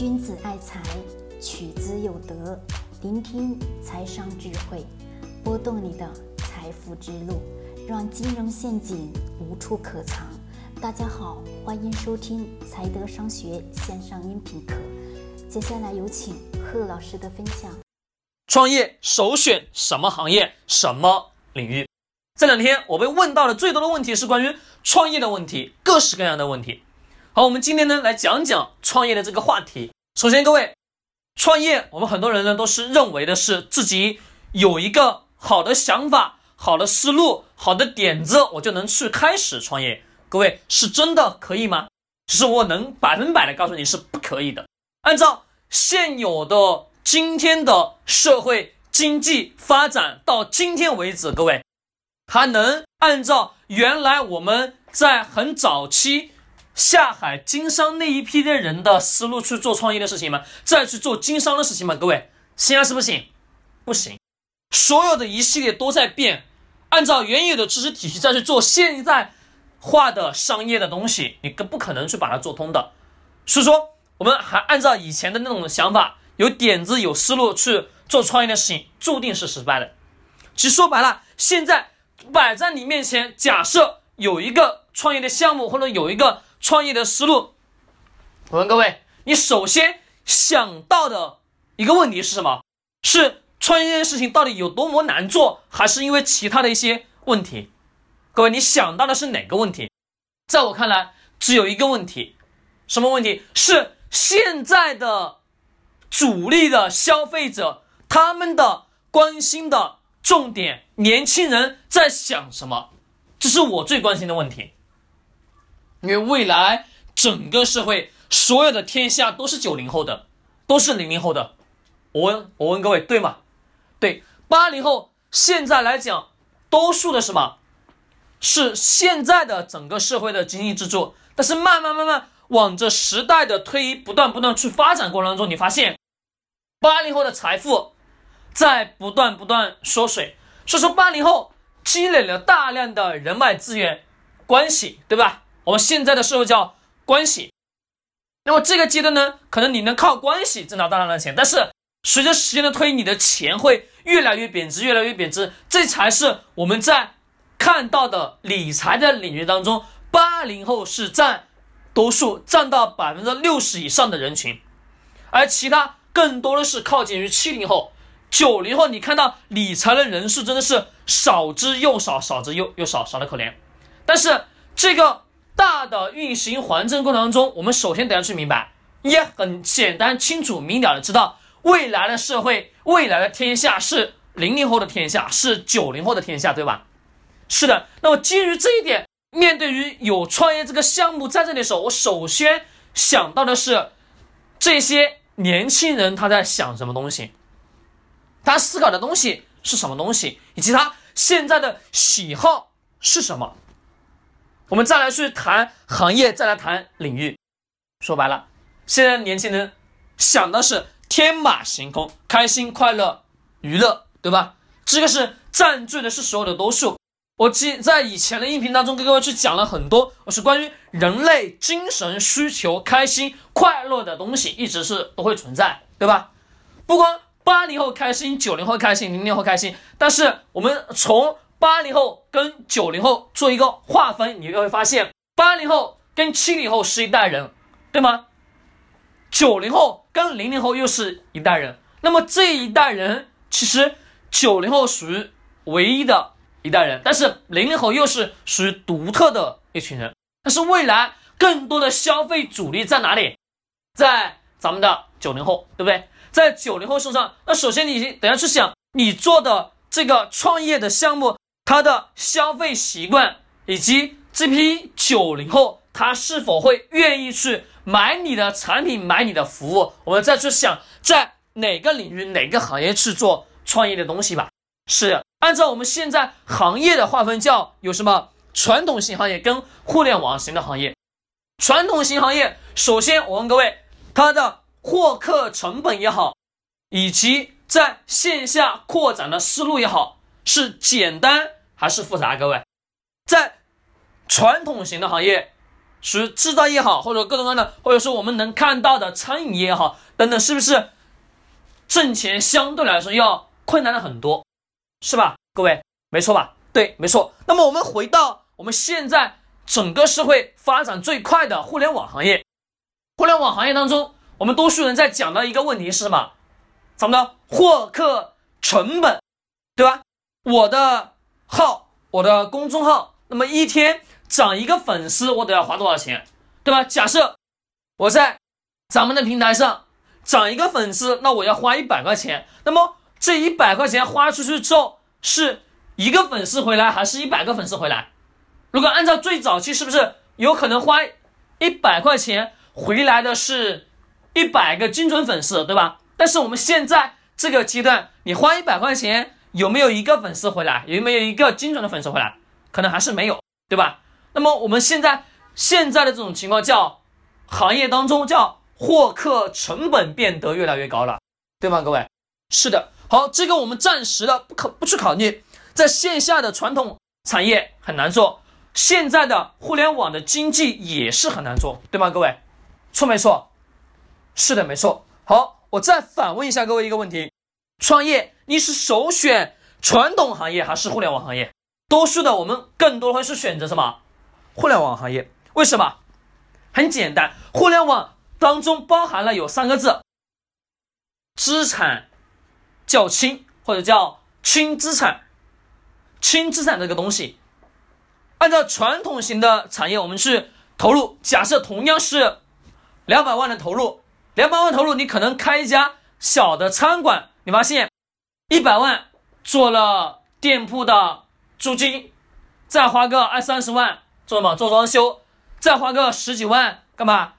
君子爱财，取之有德。聆听财商智慧，拨动你的财富之路，让金融陷阱无处可藏。大家好，欢迎收听财德商学线上音频课。接下来有请贺老师的分享。创业首选什么行业？什么领域？这两天我被问到的最多的问题是关于创业的问题，各式各样的问题。好，我们今天呢来讲讲创业的这个话题。首先，各位，创业，我们很多人呢都是认为的是自己有一个好的想法、好的思路、好的点子，我就能去开始创业。各位，是真的可以吗？其实我能百分百的告诉你是不可以的。按照现有的今天的社会经济发展到今天为止，各位还能按照原来我们在很早期。下海经商那一批的人的思路去做创业的事情吗？再去做经商的事情吗？各位，现在是不行，不行，所有的一系列都在变，按照原有的知识体系再去做现在化的商业的东西，你更不可能去把它做通的。所以说，我们还按照以前的那种想法，有点子、有思路去做创业的事情，注定是失败的。其实说白了，现在摆在你面前，假设有一个创业的项目，或者有一个。创业的思路，我问各位，你首先想到的一个问题是什么？是创业这件事情到底有多么难做，还是因为其他的一些问题？各位，你想到的是哪个问题？在我看来，只有一个问题，什么问题？是现在的主力的消费者他们的关心的重点，年轻人在想什么？这是我最关心的问题。因为未来整个社会所有的天下都是九零后的，都是零零后的。我问，我问各位，对吗？对，八零后现在来讲，多数的什么？是现在的整个社会的经济支柱。但是慢慢慢慢往着时代的推移不断不断去发展过程当中，你发现八零后的财富在不断不断缩水。所以说，八零后积累了大量的人脉资源、关系，对吧？我们现在的社会叫关系，那么这个阶段呢，可能你能靠关系挣到大量的钱，但是随着时间的推移，你的钱会越来越贬值，越来越贬值，这才是我们在看到的理财的领域当中，八零后是占多数，占到百分之六十以上的人群，而其他更多的是靠近于七零后、九零后。你看到理财的人数真的是少之又少，少之又又少，少的可怜。但是这个。大的运行环境过程当中，我们首先得要去明白，也很简单、清楚、明了的知道，未来的社会、未来的天下是零零后的天下，是九零后的天下，对吧？是的。那么基于这一点，面对于有创业这个项目在这里的时候，我首先想到的是，这些年轻人他在想什么东西，他思考的东西是什么东西，以及他现在的喜好是什么。我们再来去谈行业，再来谈领域。说白了，现在年轻人想的是天马行空、开心、快乐、娱乐，对吧？这个是占据的是所有的多数。我记在以前的音频当中跟各位去讲了很多，我是关于人类精神需求、开心、快乐的东西，一直是都会存在，对吧？不光八零后开心，九零后开心，零零后开心，但是我们从八零后跟九零后做一个划分，你就会发现，八零后跟七零后是一代人，对吗？九零后跟零零后又是一代人。那么这一代人，其实九零后属于唯一的一代人，但是零零后又是属于独特的一群人。但是未来更多的消费主力在哪里？在咱们的九零后，对不对？在九零后身上。那首先你等下去想，你做的这个创业的项目。他的消费习惯以及这批九零后，他是否会愿意去买你的产品、买你的服务？我们再去想，在哪个领域、哪个行业去做创业的东西吧。是按照我们现在行业的划分，叫有什么传统型行业跟互联网型的行业。传统型行业，首先我问各位，它的获客成本也好，以及在线下扩展的思路也好，是简单。还是复杂，各位，在传统型的行业，属于制造业好，或者各种各样的，或者说我们能看到的餐饮业好，等等，是不是挣钱相对来说要困难了很多，是吧？各位，没错吧？对，没错。那么我们回到我们现在整个社会发展最快的互联网行业，互联网行业当中，我们多数人在讲的一个问题是什么？咱们的获客成本，对吧？我的号，我的公众号，那么一天涨一个粉丝，我得要花多少钱，对吧？假设我在咱们的平台上涨一个粉丝，那我要花一百块钱。那么这一百块钱花出去之后，是一个粉丝回来，还是一百个粉丝回来？如果按照最早期，是不是有可能花一百块钱回来的是一百个精准粉丝，对吧？但是我们现在这个阶段，你花一百块钱。有没有一个粉丝回来？有没有一个精准的粉丝回来？可能还是没有，对吧？那么我们现在现在的这种情况叫行业当中叫获客成本变得越来越高了，对吗？各位，是的。好，这个我们暂时的不可不去考虑，在线下的传统产业很难做，现在的互联网的经济也是很难做，对吗？各位，错没错？是的，没错。好，我再反问一下各位一个问题。创业，你是首选传统行业还是互联网行业？多数的我们更多会是选择什么？互联网行业。为什么？很简单，互联网当中包含了有三个字：资产较轻，或者叫轻资产。轻资产这个东西，按照传统型的产业，我们去投入。假设同样是两百万的投入，两百万投入，你可能开一家小的餐馆。你发现一百万做了店铺的租金，再花个二三十万做什么？做装修，再花个十几万干嘛？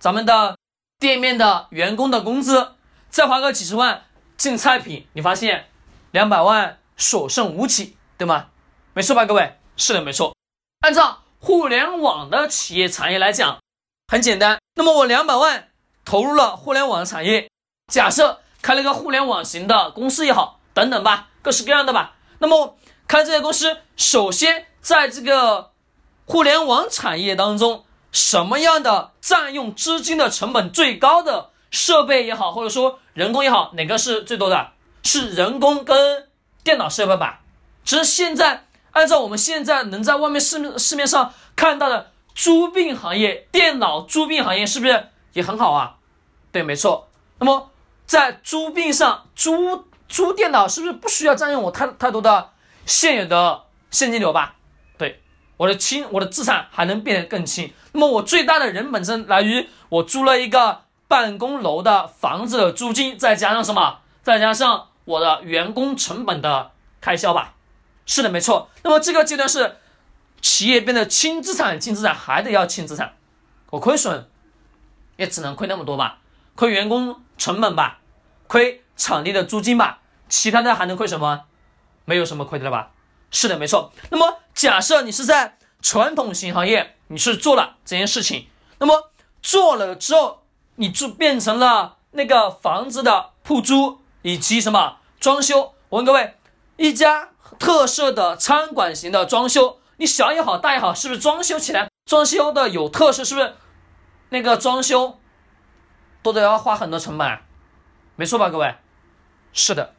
咱们的店面的员工的工资，再花个几十万进菜品。你发现两百万所剩无几，对吗？没错吧，各位？是的，没错。按照互联网的企业产业来讲，很简单。那么我两百万投入了互联网的产业，假设。开了个互联网型的公司也好，等等吧，各式各样的吧。那么开这些公司，首先在这个互联网产业当中，什么样的占用资金的成本最高的设备也好，或者说人工也好，哪个是最多的？是人工跟电脑设备吧。其实现在按照我们现在能在外面市市面上看到的租赁行业，电脑租赁行业是不是也很好啊？对，没错。那么。在租赁上租租电脑是不是不需要占用我太太多的现有的现金流吧？对，我的轻我的资产还能变得更轻。那么我最大的人本身来于我租了一个办公楼的房子的租金，再加上什么？再加上我的员工成本的开销吧？是的，没错。那么这个阶段是企业变得轻资产，轻资产还得要轻资产，我亏损也只能亏那么多吧？亏员工成本吧？亏场地的租金吧，其他的还能亏什么？没有什么亏的了吧？是的，没错。那么假设你是在传统型行业，你是做了这件事情，那么做了之后，你就变成了那个房子的铺租以及什么装修。我问各位，一家特色的餐馆型的装修，你小也好，大也好，是不是装修起来装修的有特色？是不是那个装修都得要花很多成本？没错吧，各位？是的。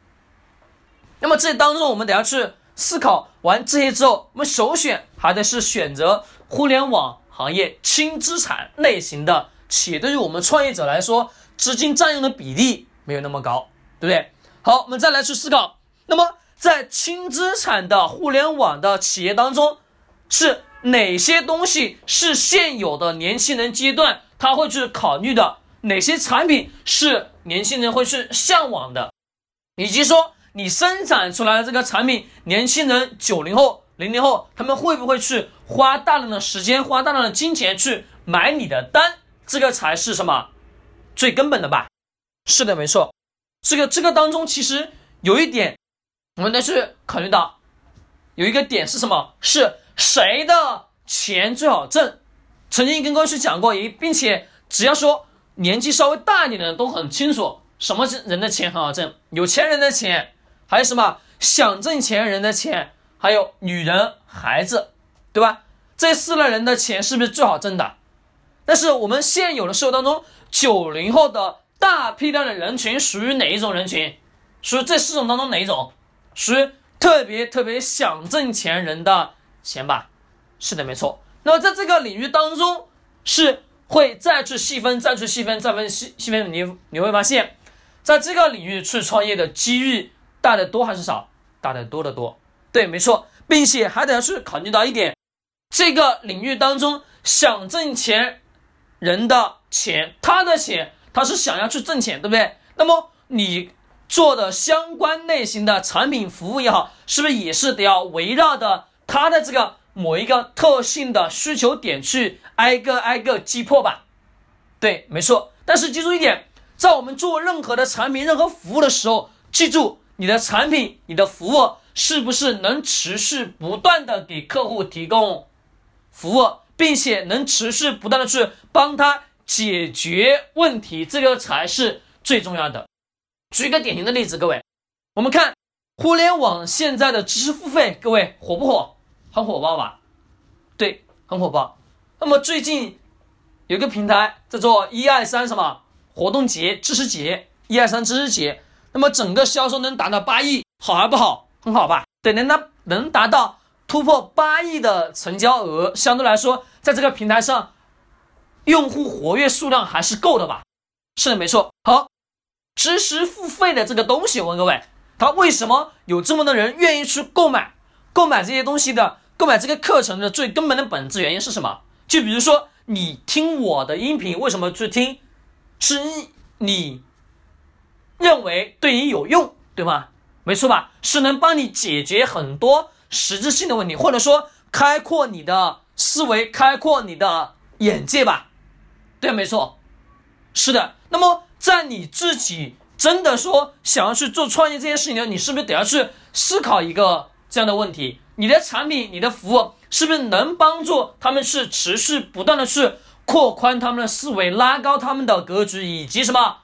那么这当中，我们等下去思考完这些之后，我们首选还得是选择互联网行业轻资产类型的企业。对于我们创业者来说，资金占用的比例没有那么高，对不对？好，我们再来去思考。那么在轻资产的互联网的企业当中，是哪些东西是现有的年轻人阶段他会去考虑的？哪些产品是年轻人会去向往的，以及说你生产出来的这个产品，年轻人九零后、零零后他们会不会去花大量的时间、花大量的金钱去买你的单？这个才是什么最根本的吧？是的，没错。这个这个当中其实有一点，我们得去考虑到，有一个点是什么？是谁的钱最好挣？曾经跟各位去讲过，也并且只要说。年纪稍微大一点的人都很清楚，什么人的钱很好挣，有钱人的钱，还有什么想挣钱人的钱，还有女人、孩子，对吧？这四类人的钱是不是最好挣的？但是我们现有的社会当中，九零后的大批量的人群属于哪一种人群？属于这四种当中哪一种？属于特别特别想挣钱人的钱吧？是的，没错。那么在这个领域当中，是会再去细分、再去细分、再分细细分。你你会发现，在这个领域去创业的机遇大的多还是少？大的多得多。对，没错，并且还得要去考虑到一点，这个领域当中想挣钱人的钱，他的钱，他是想要去挣钱，对不对？那么你做的相关类型的产品服务也好，是不是也是得要围绕着他的这个？某一个特性的需求点去挨个挨个击破吧，对，没错。但是记住一点，在我们做任何的产品、任何服务的时候，记住你的产品、你的服务是不是能持续不断的给客户提供服务，并且能持续不断的去帮他解决问题，这个才是最重要的。举一个典型的例子，各位，我们看互联网现在的知识付费，各位火不火？很火爆吧？对，很火爆。那么最近有个平台叫做一二三什么活动节、知识节，一二三知识节。那么整个销售能达到八亿，好还不好？很好吧？对，能达能达到突破八亿的成交额，相对来说，在这个平台上，用户活跃数量还是够的吧？是的，没错。好，知识付费的这个东西，我问各位，它为什么有这么多人愿意去购买？购买这些东西的？购买这个课程的最根本的本质原因是什么？就比如说，你听我的音频，为什么去听？是你认为对你有用，对吗？没错吧？是能帮你解决很多实质性的问题，或者说开阔你的思维，开阔你的眼界吧？对，没错，是的。那么，在你自己真的说想要去做创业这件事情呢，你是不是得要去思考一个这样的问题？你的产品、你的服务是不是能帮助他们是持续不断的去扩宽他们的思维、拉高他们的格局，以及什么，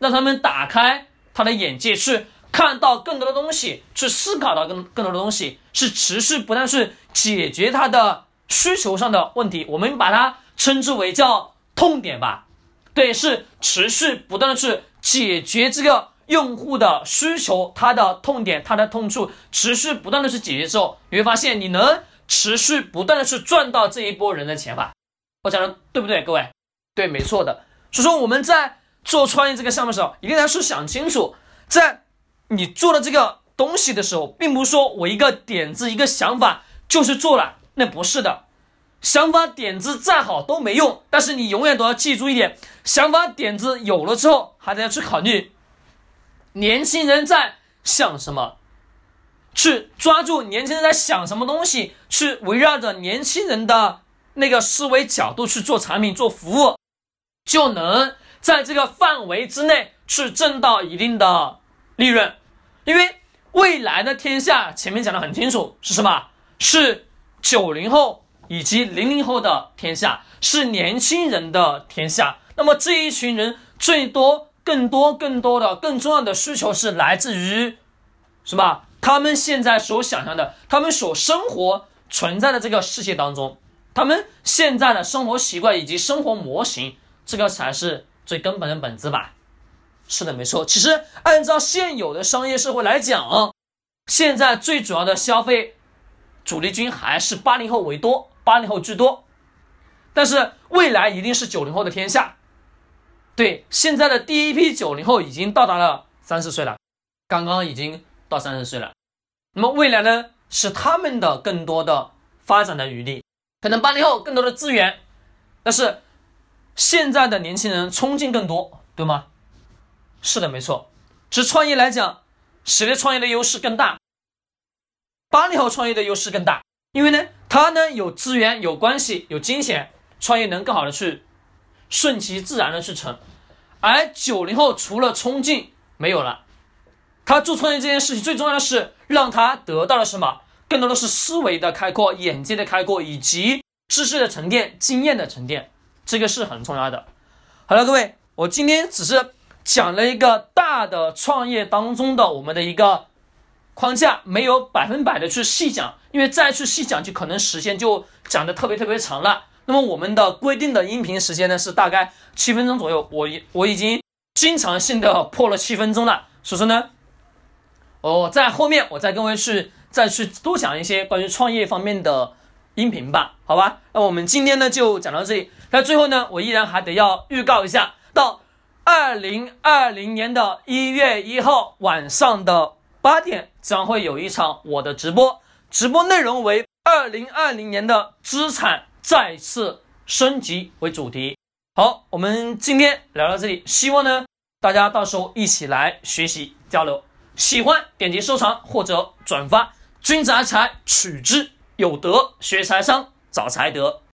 让他们打开他的眼界，去看到更多的东西，去思考到更更多的东西，是持续不断去解决他的需求上的问题。我们把它称之为叫痛点吧，对，是持续不断的去解决这个。用户的需求，他的痛点，他的痛处，持续不断的去解决之后，你会发现你能持续不断的去赚到这一波人的钱吧？我讲的对不对，各位？对，没错的。所以说我们在做创业这个项目的时候，一定要是想清楚，在你做的这个东西的时候，并不是说我一个点子、一个想法就是做了，那不是的。想法点子再好都没用，但是你永远都要记住一点：想法点子有了之后，还得要去考虑。年轻人在想什么？去抓住年轻人在想什么东西，去围绕着年轻人的那个思维角度去做产品、做服务，就能在这个范围之内去挣到一定的利润。因为未来的天下，前面讲的很清楚，是什么？是九零后以及零零后的天下，是年轻人的天下。那么这一群人最多。更多、更多的、更重要的需求是来自于什么？他们现在所想象的，他们所生活存在的这个世界当中，他们现在的生活习惯以及生活模型，这个才是最根本的本质吧？是的，没错。其实按照现有的商业社会来讲，现在最主要的消费主力军还是八零后为多，八零后居多，但是未来一定是九零后的天下。对，现在的第一批九零后已经到达了三十岁了，刚刚已经到三十岁了。那么未来呢，是他们的更多的发展的余地，可能八零后更多的资源，但是现在的年轻人冲劲更多，对吗？是的，没错。其实创业来讲，谁的创业的优势更大？八零后创业的优势更大，因为呢，他呢有资源、有关系、有金钱，创业能更好的去。顺其自然的去成，而九零后除了冲劲没有了，他做创业这件事情最重要的是让他得到了什么？更多的是思维的开阔、眼界的开阔以及知识的沉淀、经验的沉淀，这个是很重要的。好了，各位，我今天只是讲了一个大的创业当中的我们的一个框架，没有百分百的去细讲，因为再去细讲就可能时间就讲的特别特别长了。那么我们的规定的音频时间呢是大概七分钟左右，我我已经经常性的破了七分钟了，所以说呢，哦，在后面我再跟各位去再去多讲一些关于创业方面的音频吧，好吧？那我们今天呢就讲到这里，那最后呢，我依然还得要预告一下，到二零二零年的一月一号晚上的八点，将会有一场我的直播，直播内容为二零二零年的资产再次升级为主题。好，我们今天聊到这里，希望呢大家到时候一起来学习交流。喜欢点击收藏或者转发，君子爱财，取之有德；学财商，找财德。